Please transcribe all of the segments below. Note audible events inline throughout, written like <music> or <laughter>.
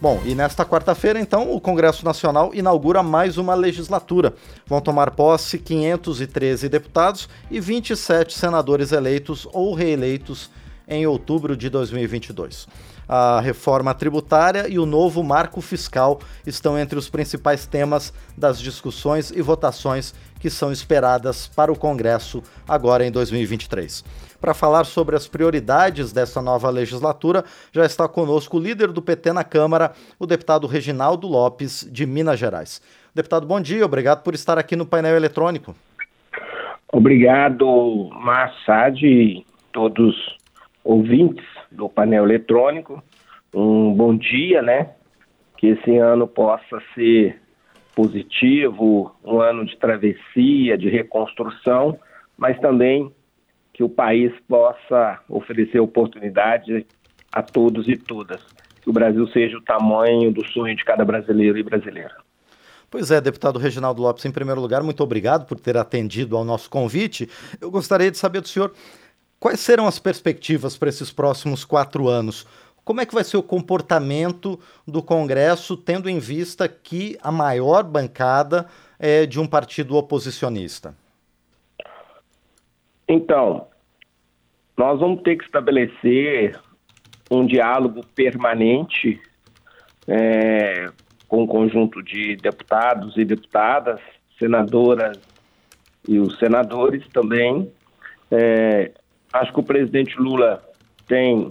Bom, e nesta quarta-feira, então, o Congresso Nacional inaugura mais uma legislatura. Vão tomar posse 513 deputados e 27 senadores eleitos ou reeleitos em outubro de 2022. A reforma tributária e o novo marco fiscal estão entre os principais temas das discussões e votações que são esperadas para o Congresso agora em 2023. Para falar sobre as prioridades dessa nova legislatura, já está conosco o líder do PT na Câmara, o deputado Reginaldo Lopes, de Minas Gerais. Deputado, bom dia, obrigado por estar aqui no painel eletrônico. Obrigado, Massad e todos ouvintes do painel eletrônico. Um bom dia, né? Que esse ano possa ser positivo, um ano de travessia, de reconstrução, mas também que o país possa oferecer oportunidade a todos e todas. Que o Brasil seja o tamanho do sonho de cada brasileiro e brasileira. Pois é, deputado Reginaldo Lopes, em primeiro lugar, muito obrigado por ter atendido ao nosso convite. Eu gostaria de saber do senhor quais serão as perspectivas para esses próximos quatro anos. Como é que vai ser o comportamento do Congresso, tendo em vista que a maior bancada é de um partido oposicionista? Então, nós vamos ter que estabelecer um diálogo permanente é, com o um conjunto de deputados e deputadas, senadoras e os senadores também. É, acho que o presidente Lula tem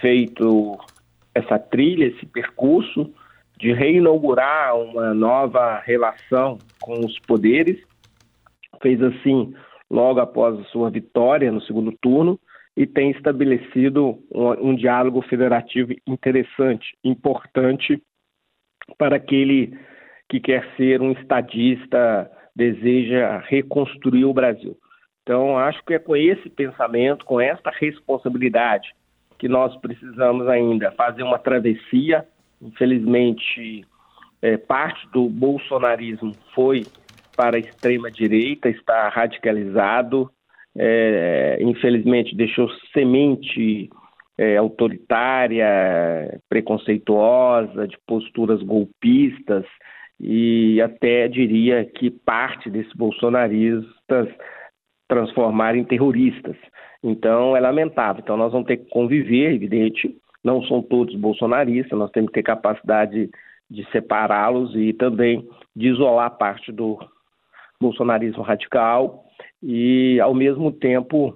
feito essa trilha, esse percurso de reinaugurar uma nova relação com os poderes. Fez assim logo após a sua vitória no segundo turno e tem estabelecido um, um diálogo federativo interessante, importante para aquele que quer ser um estadista, deseja reconstruir o Brasil. Então, acho que é com esse pensamento, com esta responsabilidade, que nós precisamos ainda fazer uma travessia. Infelizmente, é, parte do bolsonarismo foi para a extrema-direita, está radicalizado, é, infelizmente deixou semente é, autoritária, preconceituosa, de posturas golpistas e até diria que parte desses bolsonaristas transformar em terroristas. Então é lamentável. Então nós vamos ter que conviver, evidente, não são todos bolsonaristas, nós temos que ter capacidade de separá-los e também de isolar parte do, bolsonarismo radical e, ao mesmo tempo,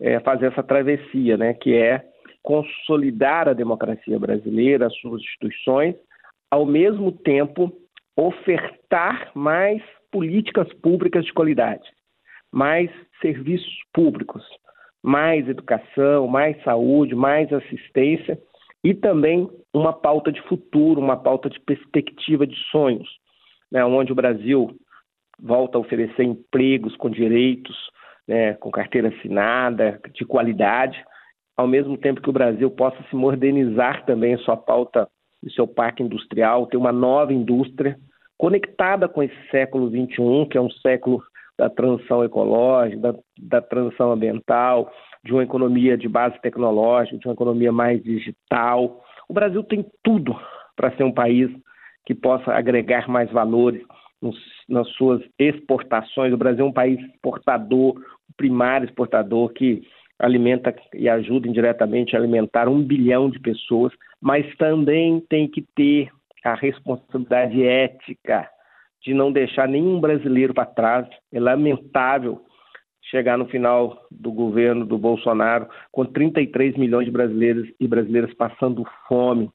é, fazer essa travessia, né, que é consolidar a democracia brasileira, as suas instituições, ao mesmo tempo ofertar mais políticas públicas de qualidade, mais serviços públicos, mais educação, mais saúde, mais assistência e também uma pauta de futuro, uma pauta de perspectiva de sonhos, né, onde o Brasil volta a oferecer empregos com direitos, né, com carteira assinada, de qualidade, ao mesmo tempo que o Brasil possa se modernizar também sua pauta e seu parque industrial, ter uma nova indústria conectada com esse século XXI, que é um século da transição ecológica, da, da transição ambiental, de uma economia de base tecnológica, de uma economia mais digital. O Brasil tem tudo para ser um país que possa agregar mais valores nas suas exportações. O Brasil é um país exportador, primário exportador que alimenta e ajuda indiretamente a alimentar um bilhão de pessoas, mas também tem que ter a responsabilidade ética de não deixar nenhum brasileiro para trás. É lamentável chegar no final do governo do Bolsonaro com 33 milhões de brasileiros e brasileiras passando fome,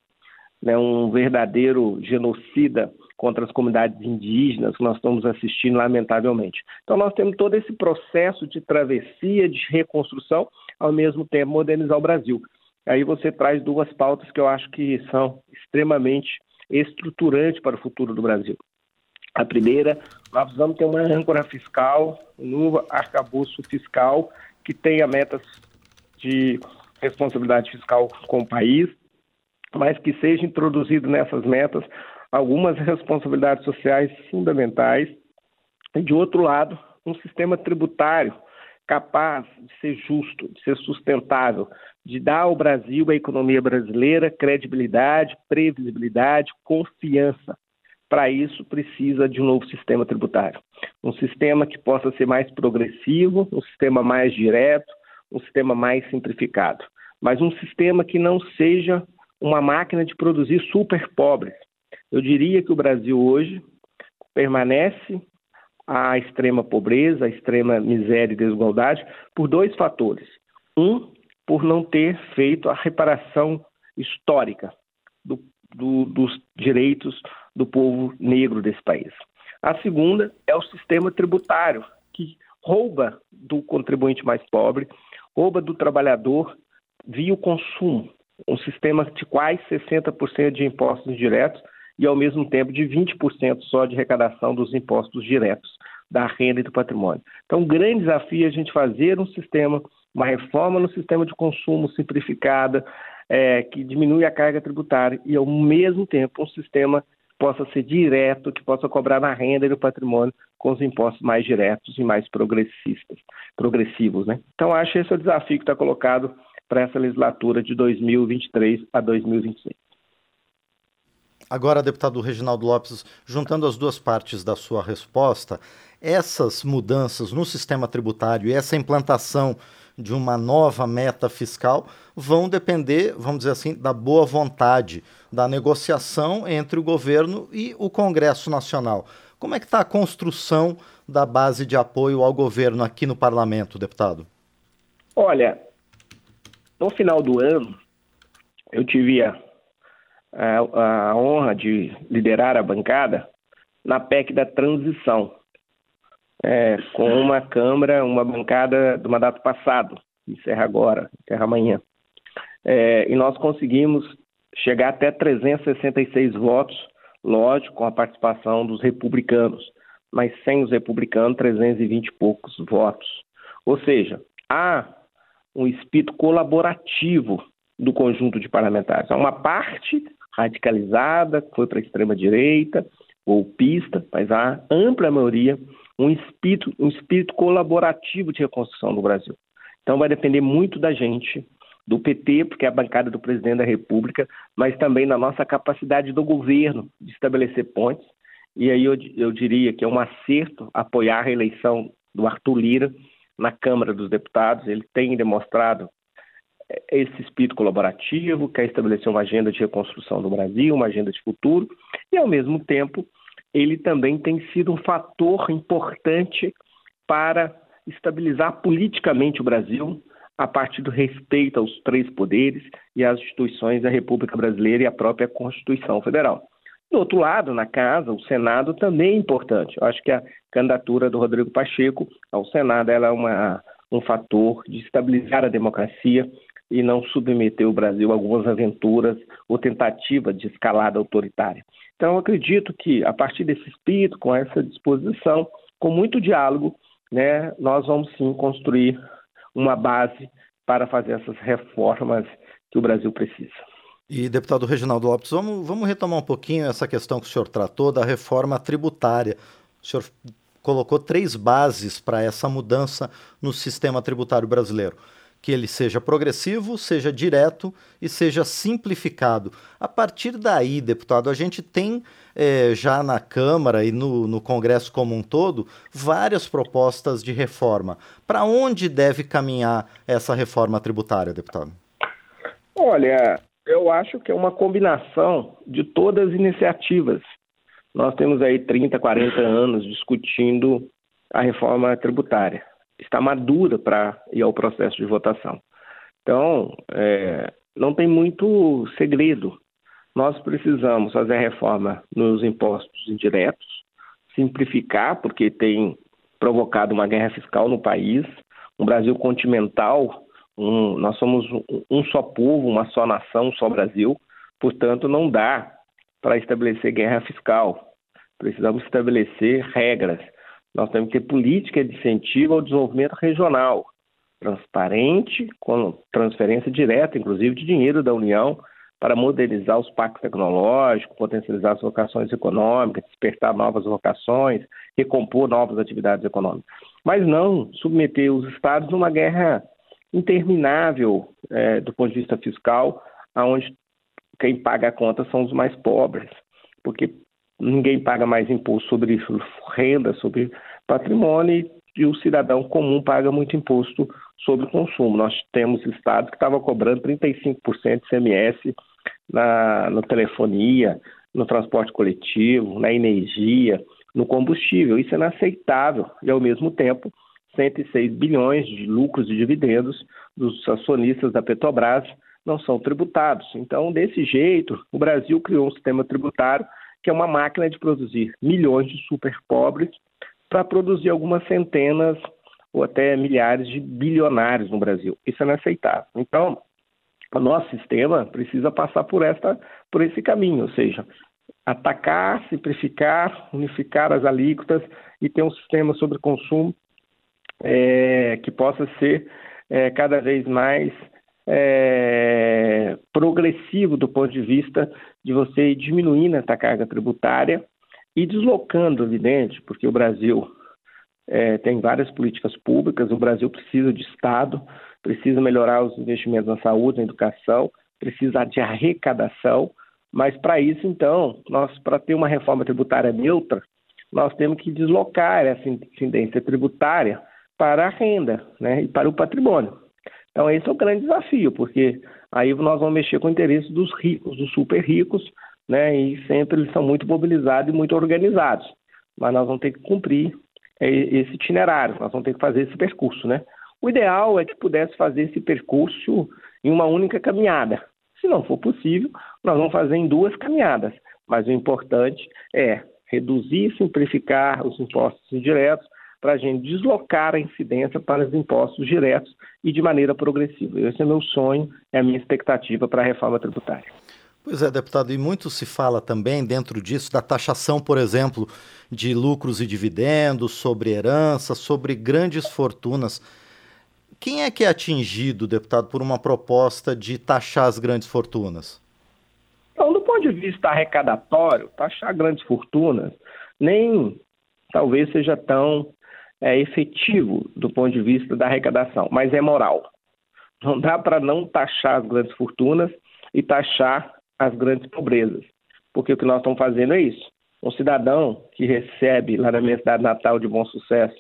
né, um verdadeiro genocida contra as comunidades indígenas que nós estamos assistindo, lamentavelmente. Então, nós temos todo esse processo de travessia, de reconstrução, ao mesmo tempo modernizar o Brasil. Aí você traz duas pautas que eu acho que são extremamente estruturantes para o futuro do Brasil. A primeira, nós precisamos ter uma âncora fiscal, um novo arcabouço fiscal que tenha metas de responsabilidade fiscal com o país, mas que seja introduzido nessas metas algumas responsabilidades sociais fundamentais e, de outro lado, um sistema tributário capaz de ser justo, de ser sustentável, de dar ao Brasil, à economia brasileira, credibilidade, previsibilidade, confiança. Para isso, precisa de um novo sistema tributário. Um sistema que possa ser mais progressivo, um sistema mais direto, um sistema mais simplificado. Mas um sistema que não seja uma máquina de produzir super pobres. Eu diria que o Brasil hoje permanece à extrema pobreza, à extrema miséria e desigualdade por dois fatores. Um, por não ter feito a reparação histórica do, do, dos direitos do povo negro desse país. A segunda é o sistema tributário, que rouba do contribuinte mais pobre, rouba do trabalhador via o consumo, um sistema de quase 60% de impostos diretos e, ao mesmo tempo, de 20% só de arrecadação dos impostos diretos da renda e do patrimônio. Então, um grande desafio é a gente fazer um sistema, uma reforma no sistema de consumo simplificada, é, que diminui a carga tributária e, ao mesmo tempo, um sistema que possa ser direto, que possa cobrar na renda e no patrimônio com os impostos mais diretos e mais progressistas, progressivos. Né? Então, acho esse é o desafio que está colocado para essa legislatura de 2023 a 2026. Agora, deputado Reginaldo Lopes, juntando as duas partes da sua resposta, essas mudanças no sistema tributário e essa implantação de uma nova meta fiscal vão depender, vamos dizer assim, da boa vontade, da negociação entre o governo e o Congresso Nacional. Como é que está a construção da base de apoio ao governo aqui no parlamento, deputado? Olha, no final do ano, eu tive a, a, a honra de liderar a bancada na PEC da transição, é, com uma Câmara, uma bancada do mandato passado, encerra agora, encerra amanhã. É, e nós conseguimos chegar até 366 votos, lógico, com a participação dos republicanos, mas sem os republicanos, 320 e poucos votos. Ou seja, há um espírito colaborativo do conjunto de parlamentares. Há uma parte radicalizada, foi para a extrema-direita, golpista, mas há ampla maioria um espírito, um espírito colaborativo de reconstrução do Brasil. Então vai depender muito da gente, do PT, porque é a bancada do presidente da República, mas também da nossa capacidade do governo de estabelecer pontes. E aí eu, eu diria que é um acerto apoiar a reeleição do Arthur Lira na Câmara dos Deputados. Ele tem demonstrado esse espírito colaborativo, quer estabelecer uma agenda de reconstrução do Brasil, uma agenda de futuro, e ao mesmo tempo ele também tem sido um fator importante para estabilizar politicamente o Brasil a partir do respeito aos três poderes e às instituições da República Brasileira e à própria Constituição Federal. Do outro lado, na casa, o Senado também é importante. Eu acho que a candidatura do Rodrigo Pacheco ao Senado é uma, um fator de estabilizar a democracia e não submeter o Brasil a algumas aventuras ou tentativa de escalada autoritária. Então, acredito que, a partir desse espírito, com essa disposição, com muito diálogo, né, nós vamos sim construir uma base para fazer essas reformas que o Brasil precisa. E, deputado Reginaldo Lopes, vamos, vamos retomar um pouquinho essa questão que o senhor tratou da reforma tributária. O senhor colocou três bases para essa mudança no sistema tributário brasileiro que ele seja progressivo, seja direto e seja simplificado. A partir daí, deputado, a gente tem é, já na Câmara e no, no Congresso como um todo várias propostas de reforma. Para onde deve caminhar essa reforma tributária, deputado? Olha, eu acho que é uma combinação de todas as iniciativas. Nós temos aí 30, 40 anos discutindo a reforma tributária está madura para ir ao processo de votação. Então, é, não tem muito segredo. Nós precisamos fazer reforma nos impostos indiretos, simplificar, porque tem provocado uma guerra fiscal no país. Um Brasil continental, um, nós somos um só povo, uma só nação, um só Brasil. Portanto, não dá para estabelecer guerra fiscal. Precisamos estabelecer regras nós temos que ter política de incentivo ao desenvolvimento regional, transparente, com transferência direta, inclusive, de dinheiro da União para modernizar os parques tecnológicos, potencializar as vocações econômicas, despertar novas vocações, recompor novas atividades econômicas. Mas não submeter os estados a uma guerra interminável é, do ponto de vista fiscal, aonde quem paga a conta são os mais pobres, porque ninguém paga mais imposto sobre renda, sobre patrimônio e o cidadão comum paga muito imposto sobre o consumo. Nós temos estados que estavam cobrando 35% de CMS na, na telefonia, no transporte coletivo, na energia, no combustível. Isso é inaceitável e, ao mesmo tempo, 106 bilhões de lucros e dividendos dos acionistas da Petrobras não são tributados. Então, desse jeito, o Brasil criou um sistema tributário que é uma máquina de produzir milhões de super pobres para produzir algumas centenas ou até milhares de bilionários no Brasil. Isso é inaceitável. Então, o nosso sistema precisa passar por esta por esse caminho, ou seja, atacar, simplificar, unificar as alíquotas e ter um sistema sobre consumo é, que possa ser é, cada vez mais é, progressivo do ponto de vista de você ir diminuindo essa carga tributária e deslocando, evidente, porque o Brasil é, tem várias políticas públicas, o Brasil precisa de Estado, precisa melhorar os investimentos na saúde, na educação, precisa de arrecadação, mas para isso, então, nós para ter uma reforma tributária neutra, nós temos que deslocar essa incidência tributária para a renda né, e para o patrimônio. Então, esse é o grande desafio, porque aí nós vamos mexer com o interesse dos ricos, dos super ricos, né, e sempre eles são muito mobilizados e muito organizados. Mas nós vamos ter que cumprir é, esse itinerário, nós vamos ter que fazer esse percurso. Né? O ideal é que pudesse fazer esse percurso em uma única caminhada. Se não for possível, nós vamos fazer em duas caminhadas. Mas o importante é reduzir e simplificar os impostos indiretos para a gente deslocar a incidência para os impostos diretos e de maneira progressiva. Esse é meu sonho, é a minha expectativa para a reforma tributária. Pois é, deputado, e muito se fala também dentro disso da taxação, por exemplo, de lucros e dividendos, sobre herança, sobre grandes fortunas. Quem é que é atingido, deputado, por uma proposta de taxar as grandes fortunas? Então, do ponto de vista arrecadatório, taxar grandes fortunas nem talvez seja tão é, efetivo do ponto de vista da arrecadação, mas é moral. Não dá para não taxar as grandes fortunas e taxar as grandes pobrezas, porque o que nós estamos fazendo é isso. Um cidadão que recebe lá na minha cidade natal de bom sucesso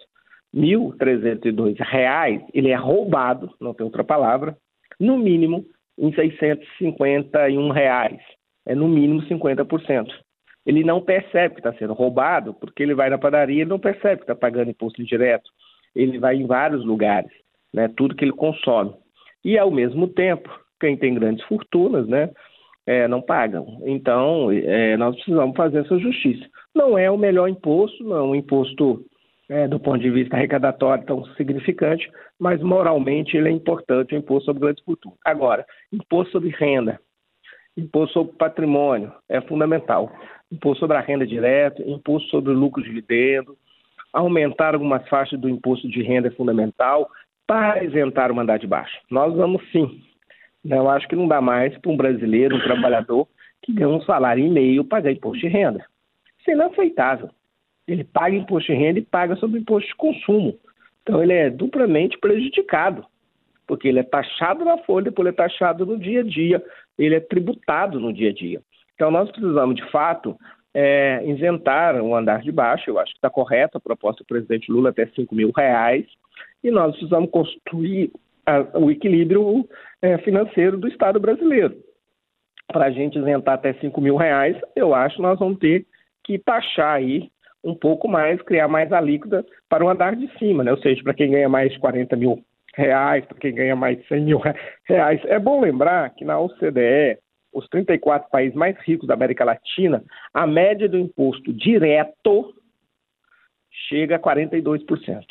R$ 1.302, ele é roubado, não tem outra palavra, no mínimo em 651 reais. É no mínimo 50% ele não percebe que está sendo roubado, porque ele vai na padaria e não percebe que está pagando imposto indireto. Ele vai em vários lugares, né, tudo que ele consome. E, ao mesmo tempo, quem tem grandes fortunas, né, é, não pagam. Então, é, nós precisamos fazer essa justiça. Não é o melhor imposto, não é um imposto é, do ponto de vista arrecadatório tão significante, mas moralmente ele é importante, o imposto sobre grandes fortunas. Agora, imposto sobre renda, imposto sobre patrimônio é fundamental imposto sobre a renda direta, imposto sobre o lucro dividendo, aumentar algumas faixas do imposto de renda fundamental para isentar o mandar de baixo. Nós vamos sim. Eu acho que não dá mais para um brasileiro, um trabalhador, que ganha um salário e meio pagar imposto de renda. Isso é inaceitável. Ele paga imposto de renda e paga sobre imposto de consumo. Então ele é duplamente prejudicado, porque ele é taxado na folha, depois ele é taxado no dia a dia, ele é tributado no dia a dia. Então, nós precisamos, de fato, é, isentar o andar de baixo. Eu acho que está correta a proposta do presidente Lula até 5 mil reais. E nós precisamos construir a, o equilíbrio é, financeiro do Estado brasileiro. Para a gente isentar até 5 mil reais, eu acho que nós vamos ter que taxar aí um pouco mais, criar mais alíquota para o andar de cima, né? Ou seja, para quem ganha mais 40 mil reais, para quem ganha mais 100 mil reais. É bom lembrar que na OCDE os 34 países mais ricos da América Latina, a média do imposto direto chega a 42%.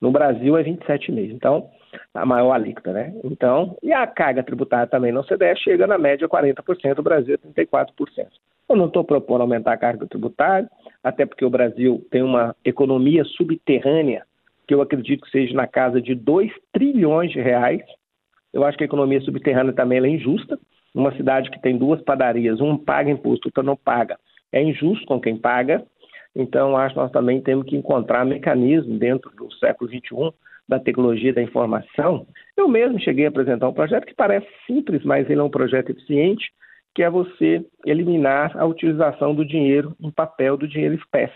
No Brasil é 27,5%. Então, a maior alíquota, né? Então, e a carga tributária também na OCDE chega na média a 40%, o Brasil é 34%. Eu não estou propondo aumentar a carga tributária, até porque o Brasil tem uma economia subterrânea que eu acredito que seja na casa de 2 trilhões de reais. Eu acho que a economia subterrânea também é injusta, uma cidade que tem duas padarias, um paga imposto, outro não paga. É injusto com quem paga, então acho que nós também temos que encontrar mecanismos dentro do século XXI da tecnologia da informação, eu mesmo cheguei a apresentar um projeto que parece simples, mas ele é um projeto eficiente, que é você eliminar a utilização do dinheiro em papel, do dinheiro espécie.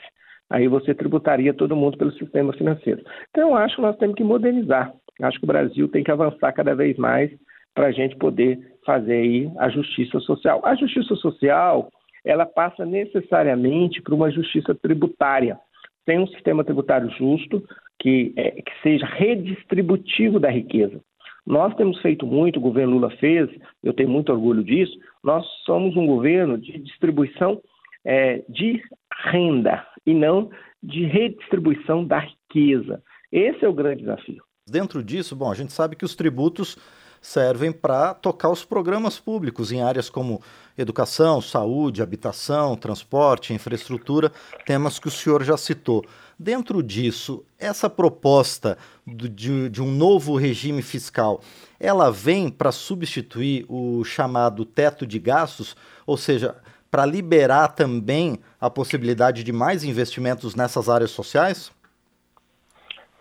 Aí você tributaria todo mundo pelo sistema financeiro. Então, acho que nós temos que modernizar. Acho que o Brasil tem que avançar cada vez mais para a gente poder fazer aí a justiça social. A justiça social, ela passa necessariamente por uma justiça tributária. Tem um sistema tributário justo que, é, que seja redistributivo da riqueza. Nós temos feito muito, o governo Lula fez, eu tenho muito orgulho disso. Nós somos um governo de distribuição é, de renda e não de redistribuição da riqueza. Esse é o grande desafio. Dentro disso, bom, a gente sabe que os tributos servem para tocar os programas públicos em áreas como educação, saúde, habitação, transporte, infraestrutura, temas que o senhor já citou. Dentro disso, essa proposta de, de um novo regime fiscal, ela vem para substituir o chamado teto de gastos, ou seja, para liberar também a possibilidade de mais investimentos nessas áreas sociais?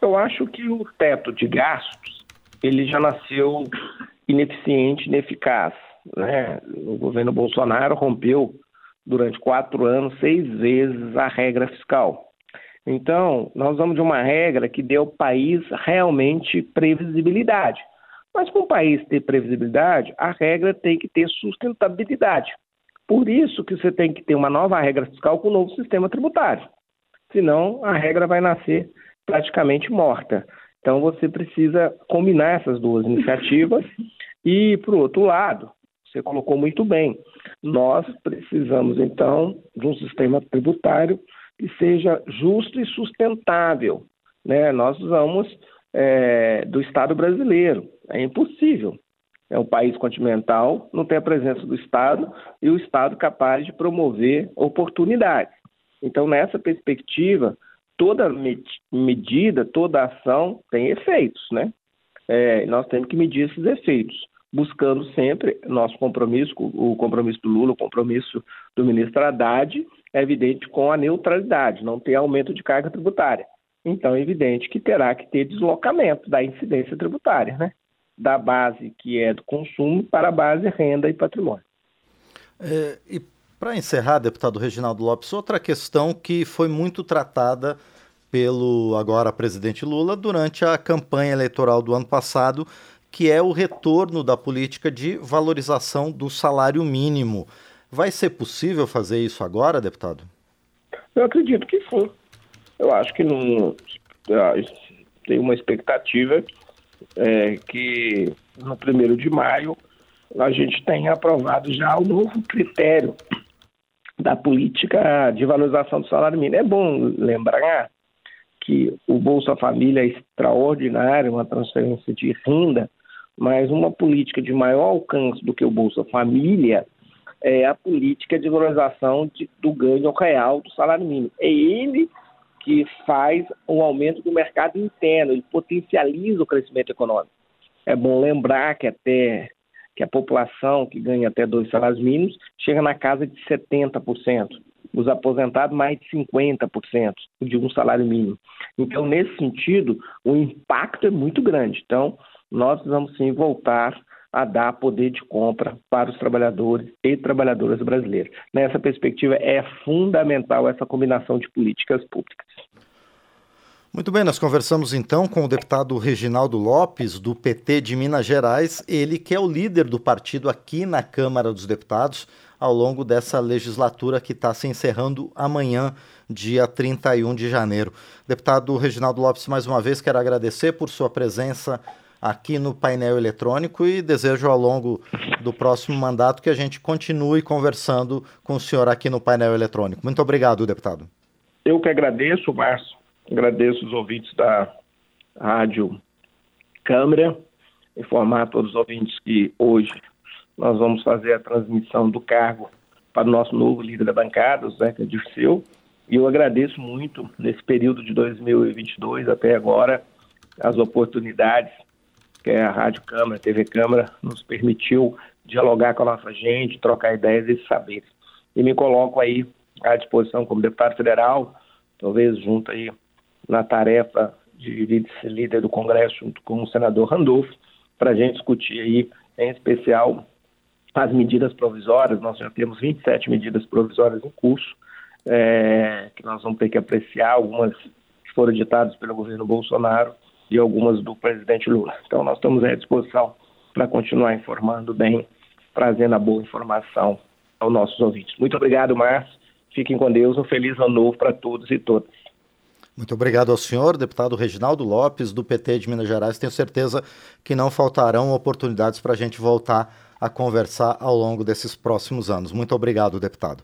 Eu acho que o teto de gastos ele já nasceu ineficiente, ineficaz. Né? O governo Bolsonaro rompeu durante quatro anos seis vezes a regra fiscal. Então, nós vamos de uma regra que dê ao país realmente previsibilidade. Mas para um país ter previsibilidade, a regra tem que ter sustentabilidade. Por isso que você tem que ter uma nova regra fiscal com um novo sistema tributário. Senão, a regra vai nascer praticamente morta. Então você precisa combinar essas duas iniciativas <laughs> e, por outro lado, você colocou muito bem, nós precisamos então de um sistema tributário que seja justo e sustentável. Né? Nós vamos é, do Estado brasileiro, é impossível. É um país continental, não tem a presença do Estado e o Estado capaz de promover oportunidades. Então, nessa perspectiva, toda medida, toda ação tem efeitos, né? É, nós temos que medir esses efeitos, buscando sempre nosso compromisso, o compromisso do Lula, o compromisso do ministro Haddad, é evidente com a neutralidade, não ter aumento de carga tributária. Então, é evidente que terá que ter deslocamento da incidência tributária, né? Da base que é do consumo para a base renda e patrimônio. É, e para encerrar, deputado Reginaldo Lopes, outra questão que foi muito tratada pelo agora presidente Lula durante a campanha eleitoral do ano passado, que é o retorno da política de valorização do salário mínimo. Vai ser possível fazer isso agora, deputado? Eu acredito que sim. Eu acho que não ah, tem uma expectativa é, que no primeiro de maio a gente tenha aprovado já o novo critério da política de valorização do salário mínimo. É bom lembrar que o Bolsa Família é extraordinário, uma transferência de renda, mas uma política de maior alcance do que o Bolsa Família é a política de valorização de, do ganho real do salário mínimo. É ele que faz um aumento do mercado interno, ele potencializa o crescimento econômico. É bom lembrar que até que a população que ganha até dois salários mínimos chega na casa de 70%. Os aposentados, mais de 50% de um salário mínimo. Então, nesse sentido, o impacto é muito grande. Então, nós vamos sim voltar a dar poder de compra para os trabalhadores e trabalhadoras brasileiros. Nessa perspectiva, é fundamental essa combinação de políticas públicas. Muito bem, nós conversamos então com o deputado Reginaldo Lopes, do PT de Minas Gerais, ele que é o líder do partido aqui na Câmara dos Deputados ao longo dessa legislatura que está se encerrando amanhã, dia 31 de janeiro. Deputado Reginaldo Lopes, mais uma vez quero agradecer por sua presença aqui no painel eletrônico e desejo ao longo do próximo mandato que a gente continue conversando com o senhor aqui no painel eletrônico. Muito obrigado, deputado. Eu que agradeço, Márcio Agradeço os ouvintes da Rádio Câmara, informar a todos os ouvintes que hoje nós vamos fazer a transmissão do cargo para o nosso novo líder da bancada, o Zeca Dirceu, e eu agradeço muito, nesse período de 2022 até agora, as oportunidades que a Rádio Câmara, a TV Câmara, nos permitiu dialogar com a nossa gente, trocar ideias e saberes. E me coloco aí à disposição como deputado federal, talvez junto aí na tarefa de vice-líder do Congresso, junto com o senador Randolfo, para a gente discutir aí, em especial, as medidas provisórias. Nós já temos 27 medidas provisórias em curso, é, que nós vamos ter que apreciar, algumas que foram ditadas pelo governo Bolsonaro e algumas do presidente Lula. Então, nós estamos à disposição para continuar informando bem, trazendo a boa informação aos nossos ouvintes. Muito obrigado, Márcio. Fiquem com Deus. Um feliz ano novo para todos e todas. Muito obrigado ao senhor, deputado Reginaldo Lopes, do PT de Minas Gerais. Tenho certeza que não faltarão oportunidades para a gente voltar a conversar ao longo desses próximos anos. Muito obrigado, deputado.